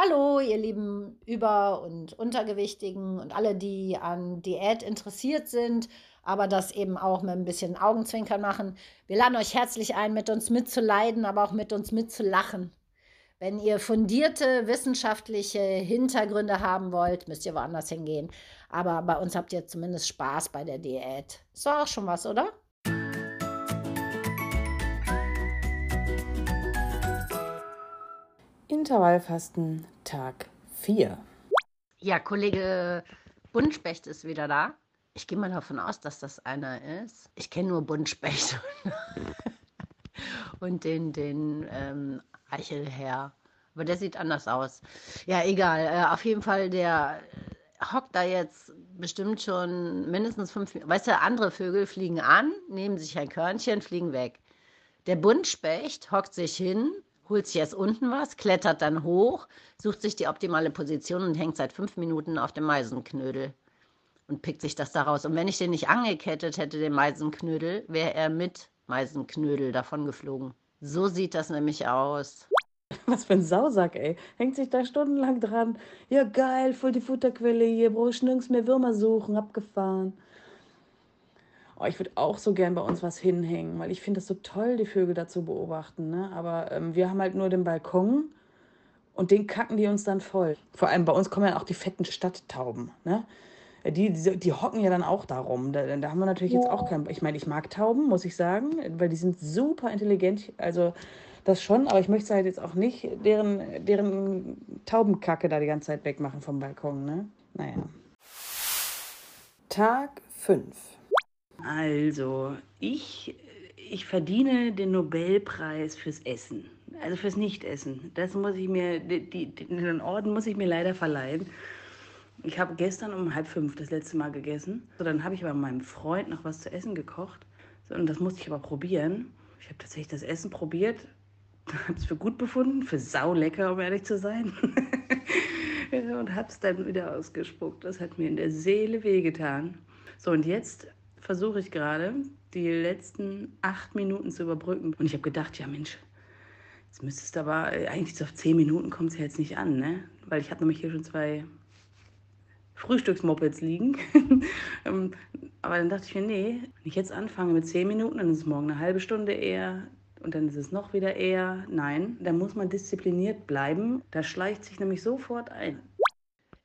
Hallo, ihr lieben Über- und Untergewichtigen und alle, die an Diät interessiert sind, aber das eben auch mit ein bisschen Augenzwinkern machen. Wir laden euch herzlich ein, mit uns mitzuleiden, aber auch mit uns mitzulachen. Wenn ihr fundierte wissenschaftliche Hintergründe haben wollt, müsst ihr woanders hingehen. Aber bei uns habt ihr zumindest Spaß bei der Diät. Ist doch auch schon was, oder? Intervallfasten Tag 4. Ja, Kollege Buntspecht ist wieder da. Ich gehe mal davon aus, dass das einer ist. Ich kenne nur Buntspecht und den, den ähm, Eichelherr. Aber der sieht anders aus. Ja, egal. Äh, auf jeden Fall, der hockt da jetzt bestimmt schon mindestens fünf Minuten. Weißt du, andere Vögel fliegen an, nehmen sich ein Körnchen, fliegen weg. Der Buntspecht hockt sich hin, holt sich erst unten was, klettert dann hoch, sucht sich die optimale Position und hängt seit fünf Minuten auf dem Meisenknödel und pickt sich das daraus. Und wenn ich den nicht angekettet hätte, den Meisenknödel, wäre er mit Meisenknödel davon geflogen. So sieht das nämlich aus. Was für ein Sausack, ey. Hängt sich da stundenlang dran. Ja, geil, voll die Futterquelle hier. Brauche ich nirgends mehr Würmer suchen. Abgefahren. Oh, ich würde auch so gern bei uns was hinhängen, weil ich finde das so toll, die Vögel da zu beobachten. Ne? Aber ähm, wir haben halt nur den Balkon und den kacken die uns dann voll. Vor allem bei uns kommen ja auch die fetten Stadttauben. Ne? Die, die, die hocken ja dann auch darum. Da, da haben wir natürlich jetzt auch kein. Ich meine, ich mag Tauben, muss ich sagen, weil die sind super intelligent. Also das schon, aber ich möchte halt jetzt auch nicht deren, deren Taubenkacke da die ganze Zeit wegmachen vom Balkon. Ne? Naja. Tag 5. Also, ich, ich verdiene den Nobelpreis fürs Essen. Also fürs Nichtessen. Das muss ich mir, die, den Orden muss ich mir leider verleihen. Ich habe gestern um halb fünf das letzte Mal gegessen. So, dann habe ich aber meinem Freund noch was zu essen gekocht. So, und das musste ich aber probieren. Ich habe tatsächlich das Essen probiert, habe es für gut befunden, für sau lecker, um ehrlich zu sein. und habe es dann wieder ausgespuckt. Das hat mir in der Seele wehgetan. So, und jetzt versuche ich gerade, die letzten acht Minuten zu überbrücken. Und ich habe gedacht, ja Mensch, jetzt müsstest du aber, äh, eigentlich so auf zehn Minuten kommt es ja jetzt nicht an, ne? Weil ich habe nämlich hier schon zwei Frühstücksmopeds liegen. Ähm, aber dann dachte ich mir, nee, wenn ich jetzt anfange mit zehn Minuten, dann ist es morgen eine halbe Stunde eher und dann ist es noch wieder eher. Nein, da muss man diszipliniert bleiben. Da schleicht sich nämlich sofort ein.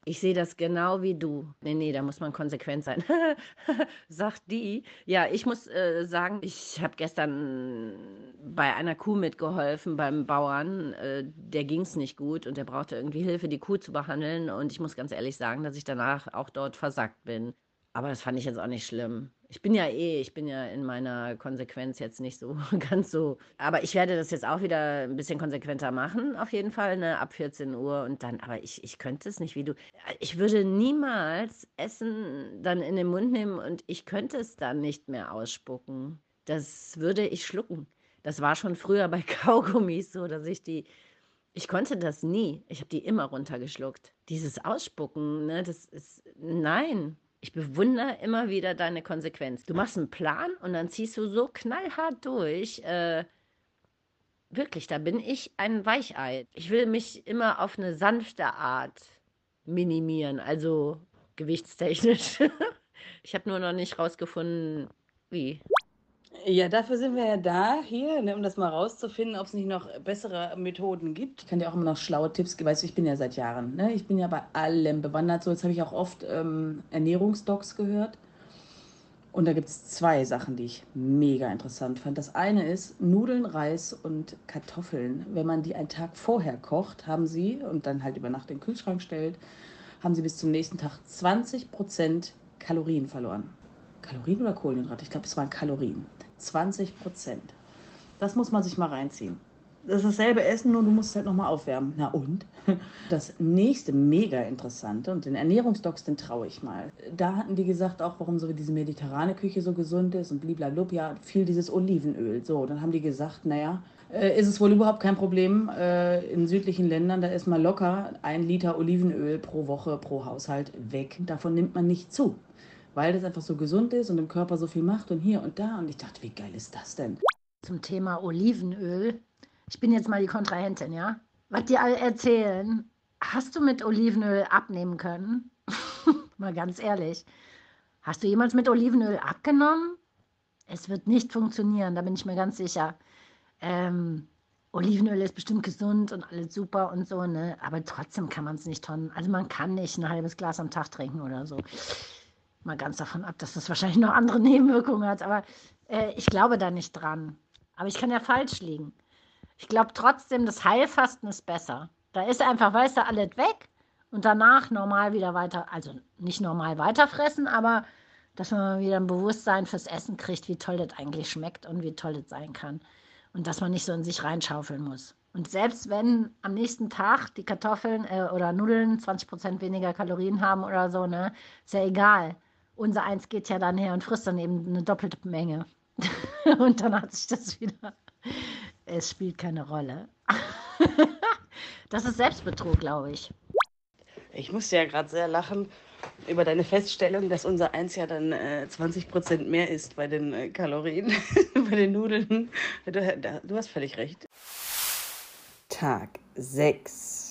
Ich sehe das genau wie du. Nee, nee, da muss man konsequent sein. Sagt die. Ja, ich muss äh, sagen, ich habe gestern bei einer Kuh mitgeholfen beim Bauern. Äh, der ging es nicht gut und der brauchte irgendwie Hilfe, die Kuh zu behandeln. Und ich muss ganz ehrlich sagen, dass ich danach auch dort versackt bin. Aber das fand ich jetzt auch nicht schlimm. Ich bin ja eh, ich bin ja in meiner Konsequenz jetzt nicht so ganz so. Aber ich werde das jetzt auch wieder ein bisschen konsequenter machen, auf jeden Fall, ne, ab 14 Uhr und dann, aber ich, ich könnte es nicht wie du. Ich würde niemals Essen dann in den Mund nehmen und ich könnte es dann nicht mehr ausspucken. Das würde ich schlucken. Das war schon früher bei Kaugummis so, dass ich die. Ich konnte das nie. Ich habe die immer runtergeschluckt. Dieses Ausspucken, ne, das ist. Nein, ich bewundere immer wieder deine Konsequenz. Du machst einen Plan und dann ziehst du so knallhart durch. Äh, wirklich, da bin ich ein Weichei. Ich will mich immer auf eine sanfte Art minimieren, also gewichtstechnisch. ich habe nur noch nicht rausgefunden, wie. Ja, dafür sind wir ja da, hier, ne, um das mal rauszufinden, ob es nicht noch bessere Methoden gibt. Ich kann dir auch immer noch schlaue Tipps geben. Weißt du, ich bin ja seit Jahren, ne? ich bin ja bei allem bewandert. So, jetzt habe ich auch oft ähm, Ernährungsdocs gehört. Und da gibt es zwei Sachen, die ich mega interessant fand. Das eine ist Nudeln, Reis und Kartoffeln. Wenn man die einen Tag vorher kocht, haben sie und dann halt über Nacht in den Kühlschrank stellt, haben sie bis zum nächsten Tag 20% Kalorien verloren. Kalorien oder Kohlenhydrate? Ich glaube, es waren Kalorien. 20 Prozent. Das muss man sich mal reinziehen. Das ist dasselbe Essen, nur du musst es halt nochmal aufwärmen. Na und? Das nächste mega interessante und den Ernährungsdocs, den traue ich mal. Da hatten die gesagt auch, warum so diese mediterrane Küche so gesund ist und bliblablub, ja, viel dieses Olivenöl. So, dann haben die gesagt, naja, äh, ist es wohl überhaupt kein Problem. Äh, in südlichen Ländern, da ist mal locker ein Liter Olivenöl pro Woche, pro Haushalt weg. Davon nimmt man nicht zu weil das einfach so gesund ist und im Körper so viel macht und hier und da. Und ich dachte, wie geil ist das denn? Zum Thema Olivenöl. Ich bin jetzt mal die Kontrahentin, ja? Was die alle erzählen. Hast du mit Olivenöl abnehmen können? Mal ganz ehrlich. Hast du jemals mit Olivenöl abgenommen? Es wird nicht funktionieren, da bin ich mir ganz sicher. Ähm, Olivenöl ist bestimmt gesund und alles super und so, ne? Aber trotzdem kann man es nicht tonnen. Also man kann nicht ein halbes Glas am Tag trinken oder so. Mal ganz davon ab, dass das wahrscheinlich noch andere Nebenwirkungen hat. Aber äh, ich glaube da nicht dran. Aber ich kann ja falsch liegen. Ich glaube trotzdem, das Heilfasten ist besser. Da ist einfach, weißt du, alles weg und danach normal wieder weiter, also nicht normal weiterfressen, aber dass man wieder ein Bewusstsein fürs Essen kriegt, wie toll das eigentlich schmeckt und wie toll das sein kann. Und dass man nicht so in sich reinschaufeln muss. Und selbst wenn am nächsten Tag die Kartoffeln äh, oder Nudeln 20% weniger Kalorien haben oder so, ne, ist ja egal. Unser Eins geht ja dann her und frisst dann eben eine doppelte Menge. und dann hat sich das wieder. Es spielt keine Rolle. das ist Selbstbetrug, glaube ich. Ich musste ja gerade sehr lachen über deine Feststellung, dass unser Eins ja dann äh, 20% mehr ist bei den äh, Kalorien, bei den Nudeln. Du, du hast völlig recht. Tag 6.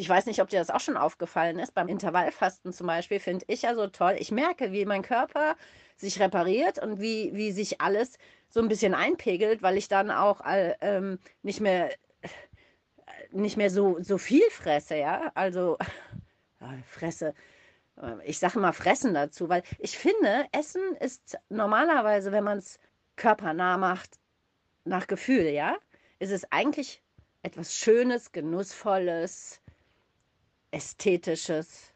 Ich weiß nicht, ob dir das auch schon aufgefallen ist. Beim Intervallfasten zum Beispiel finde ich ja so toll. Ich merke, wie mein Körper sich repariert und wie, wie sich alles so ein bisschen einpegelt, weil ich dann auch äh, ähm, nicht mehr nicht mehr so, so viel fresse, ja. Also fresse. Ich sage mal fressen dazu, weil ich finde, Essen ist normalerweise, wenn man es körpernah macht, nach Gefühl, ja, ist es eigentlich etwas Schönes, Genussvolles, Ästhetisches,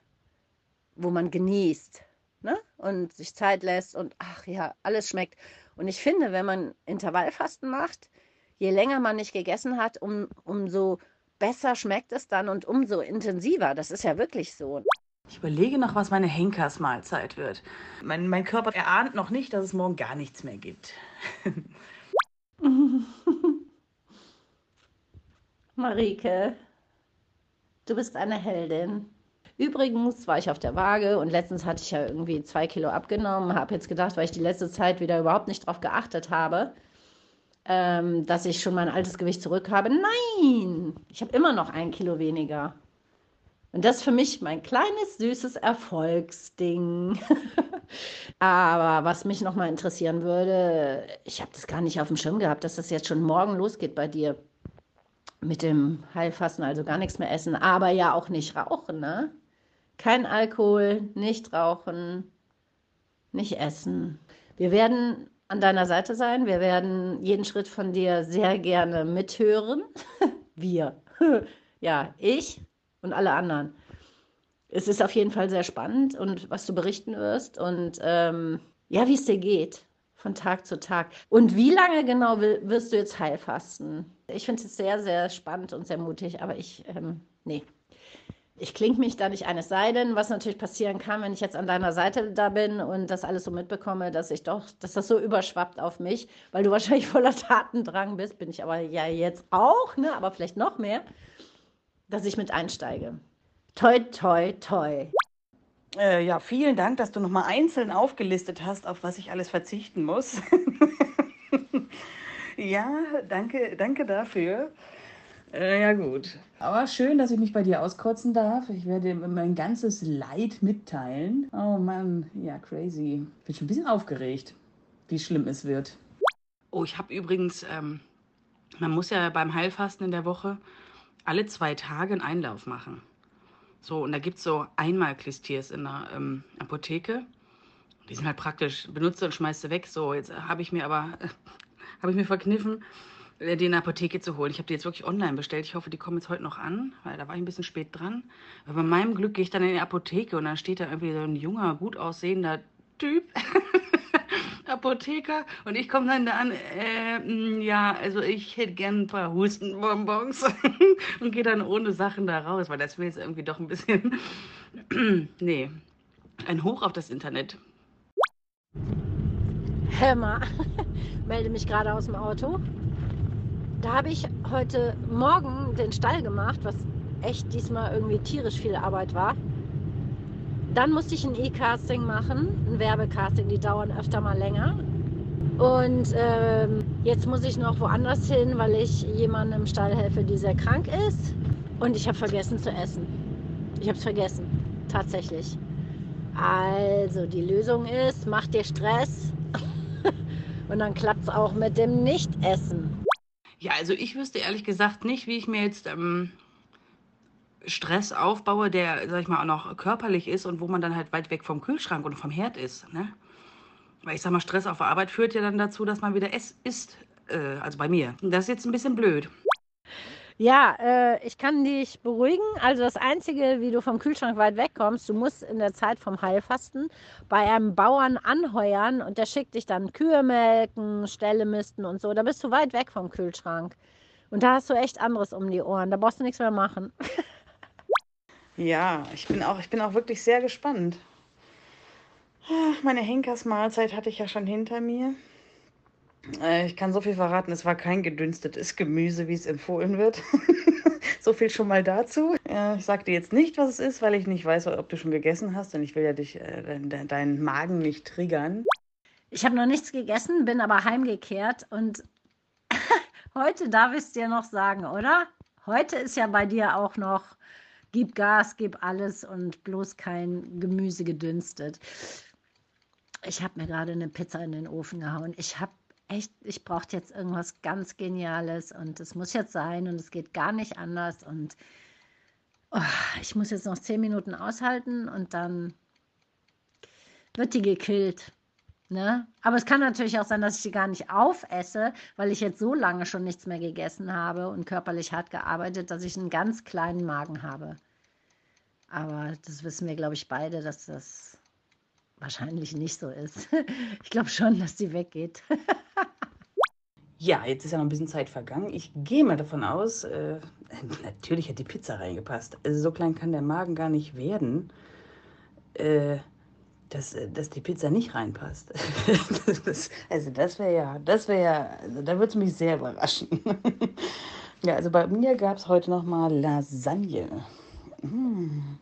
wo man genießt ne? und sich Zeit lässt und ach ja, alles schmeckt. Und ich finde, wenn man Intervallfasten macht, je länger man nicht gegessen hat, um, umso besser schmeckt es dann und umso intensiver. Das ist ja wirklich so. Ich überlege noch, was meine Henkersmahlzeit wird. Mein, mein Körper erahnt noch nicht, dass es morgen gar nichts mehr gibt. Marike, du bist eine Heldin. Übrigens war ich auf der Waage und letztens hatte ich ja irgendwie zwei Kilo abgenommen. Habe jetzt gedacht, weil ich die letzte Zeit wieder überhaupt nicht drauf geachtet habe, ähm, dass ich schon mein altes Gewicht zurück habe. Nein, ich habe immer noch ein Kilo weniger. Und das ist für mich mein kleines, süßes Erfolgsding. Aber was mich nochmal interessieren würde, ich habe das gar nicht auf dem Schirm gehabt, dass das jetzt schon morgen losgeht bei dir mit dem Heilfasten, also gar nichts mehr essen, aber ja auch nicht rauchen, ne? Kein Alkohol, nicht rauchen, nicht essen. Wir werden an deiner Seite sein. Wir werden jeden Schritt von dir sehr gerne mithören. Wir. ja, ich und alle anderen. Es ist auf jeden Fall sehr spannend und was du berichten wirst und ähm, ja, wie es dir geht von Tag zu Tag. Und wie lange genau wirst du jetzt heilfasten? Ich finde es sehr, sehr spannend und sehr mutig, aber ich, ähm, nee, ich klinge mich da nicht eines sei denn, was natürlich passieren kann, wenn ich jetzt an deiner Seite da bin und das alles so mitbekomme, dass ich doch, dass das so überschwappt auf mich, weil du wahrscheinlich voller Tatendrang bist, bin ich aber ja jetzt auch, ne, aber vielleicht noch mehr, dass ich mit einsteige. Toi, toi, toi. Äh, ja, vielen Dank, dass du nochmal einzeln aufgelistet hast, auf was ich alles verzichten muss. ja, danke, danke dafür. Äh, ja, gut. Aber schön, dass ich mich bei dir auskotzen darf. Ich werde mein ganzes Leid mitteilen. Oh Mann, ja, crazy. Bin schon ein bisschen aufgeregt, wie schlimm es wird. Oh, ich habe übrigens, ähm, man muss ja beim Heilfasten in der Woche alle zwei Tage einen Einlauf machen. So, und da gibt es so Einmal-Klistiers in der ähm, Apotheke. Die sind halt praktisch, benutzt und schmeißt sie weg. So, jetzt habe ich mir aber, habe ich mir verkniffen, äh, die in der Apotheke zu holen. Ich habe die jetzt wirklich online bestellt. Ich hoffe, die kommen jetzt heute noch an, weil da war ich ein bisschen spät dran. Aber bei meinem Glück gehe ich dann in die Apotheke und dann steht da irgendwie so ein junger, gut aussehender Typ. Apotheker und ich komme dann da an, äh, mm, ja, also ich hätte gern ein paar Hustenbonbons und gehe dann ohne Sachen da raus, weil das will jetzt irgendwie doch ein bisschen, nee, ein Hoch auf das Internet. Hör mal, melde mich gerade aus dem Auto. Da habe ich heute Morgen den Stall gemacht, was echt diesmal irgendwie tierisch viel Arbeit war. Dann musste ich ein E-Casting machen, ein Werbecasting, die dauern öfter mal länger. Und ähm, jetzt muss ich noch woanders hin, weil ich jemandem im Stall helfe, die sehr krank ist. Und ich habe vergessen zu essen. Ich habe es vergessen. Tatsächlich. Also, die Lösung ist, mach dir Stress. Und dann klappt es auch mit dem Nichtessen. Ja, also ich wüsste ehrlich gesagt nicht, wie ich mir jetzt ähm, Stress aufbaue, der, sag ich mal, auch noch körperlich ist und wo man dann halt weit weg vom Kühlschrank und vom Herd ist. Ne? Weil ich sag mal, Stress auf der Arbeit führt ja dann dazu, dass man wieder es isst. Äh, also bei mir. Das ist jetzt ein bisschen blöd. Ja, äh, ich kann dich beruhigen. Also das Einzige, wie du vom Kühlschrank weit wegkommst, du musst in der Zeit vom Heilfasten bei einem Bauern anheuern und der schickt dich dann Kühe melken, Ställe misten und so. Da bist du weit weg vom Kühlschrank. Und da hast du echt anderes um die Ohren. Da brauchst du nichts mehr machen. Ja, ich bin auch, ich bin auch wirklich sehr gespannt. Meine Henkersmahlzeit hatte ich ja schon hinter mir. Äh, ich kann so viel verraten, es war kein gedünstetes Gemüse, wie es empfohlen wird. so viel schon mal dazu. Ich sage dir jetzt nicht, was es ist, weil ich nicht weiß, ob du schon gegessen hast und ich will ja dich, äh, deinen Magen nicht triggern. Ich habe noch nichts gegessen, bin aber heimgekehrt und heute darf ich es dir noch sagen, oder? Heute ist ja bei dir auch noch, gib Gas, gib alles und bloß kein Gemüse gedünstet. Ich habe mir gerade eine Pizza in den Ofen gehauen. Ich habe echt, ich brauche jetzt irgendwas ganz Geniales und es muss jetzt sein und es geht gar nicht anders und oh, ich muss jetzt noch zehn Minuten aushalten und dann wird die gekillt. Ne? Aber es kann natürlich auch sein, dass ich die gar nicht aufesse, weil ich jetzt so lange schon nichts mehr gegessen habe und körperlich hart gearbeitet, dass ich einen ganz kleinen Magen habe. Aber das wissen wir, glaube ich, beide, dass das wahrscheinlich nicht so ist. Ich glaube schon, dass die weggeht. Ja, jetzt ist ja noch ein bisschen Zeit vergangen. Ich gehe mal davon aus, äh, natürlich hat die Pizza reingepasst. Also so klein kann der Magen gar nicht werden, äh, dass, dass die Pizza nicht reinpasst. das, also das wäre ja, das wäre ja, also da würde es mich sehr überraschen. ja, also bei mir gab es heute nochmal Lasagne. Mmh.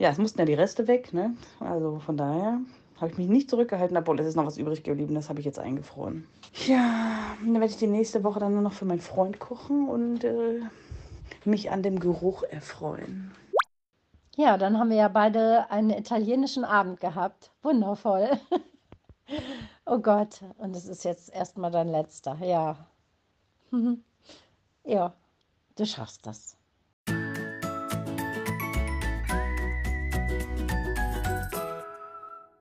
Ja, es mussten ja die Reste weg, ne? Also von daher habe ich mich nicht zurückgehalten, obwohl es ist noch was übrig geblieben, das habe ich jetzt eingefroren. Ja, dann werde ich die nächste Woche dann nur noch für meinen Freund kochen und äh, mich an dem Geruch erfreuen. Ja, dann haben wir ja beide einen italienischen Abend gehabt. Wundervoll. oh Gott, und es ist jetzt erstmal dein letzter, ja. ja, du schaffst das.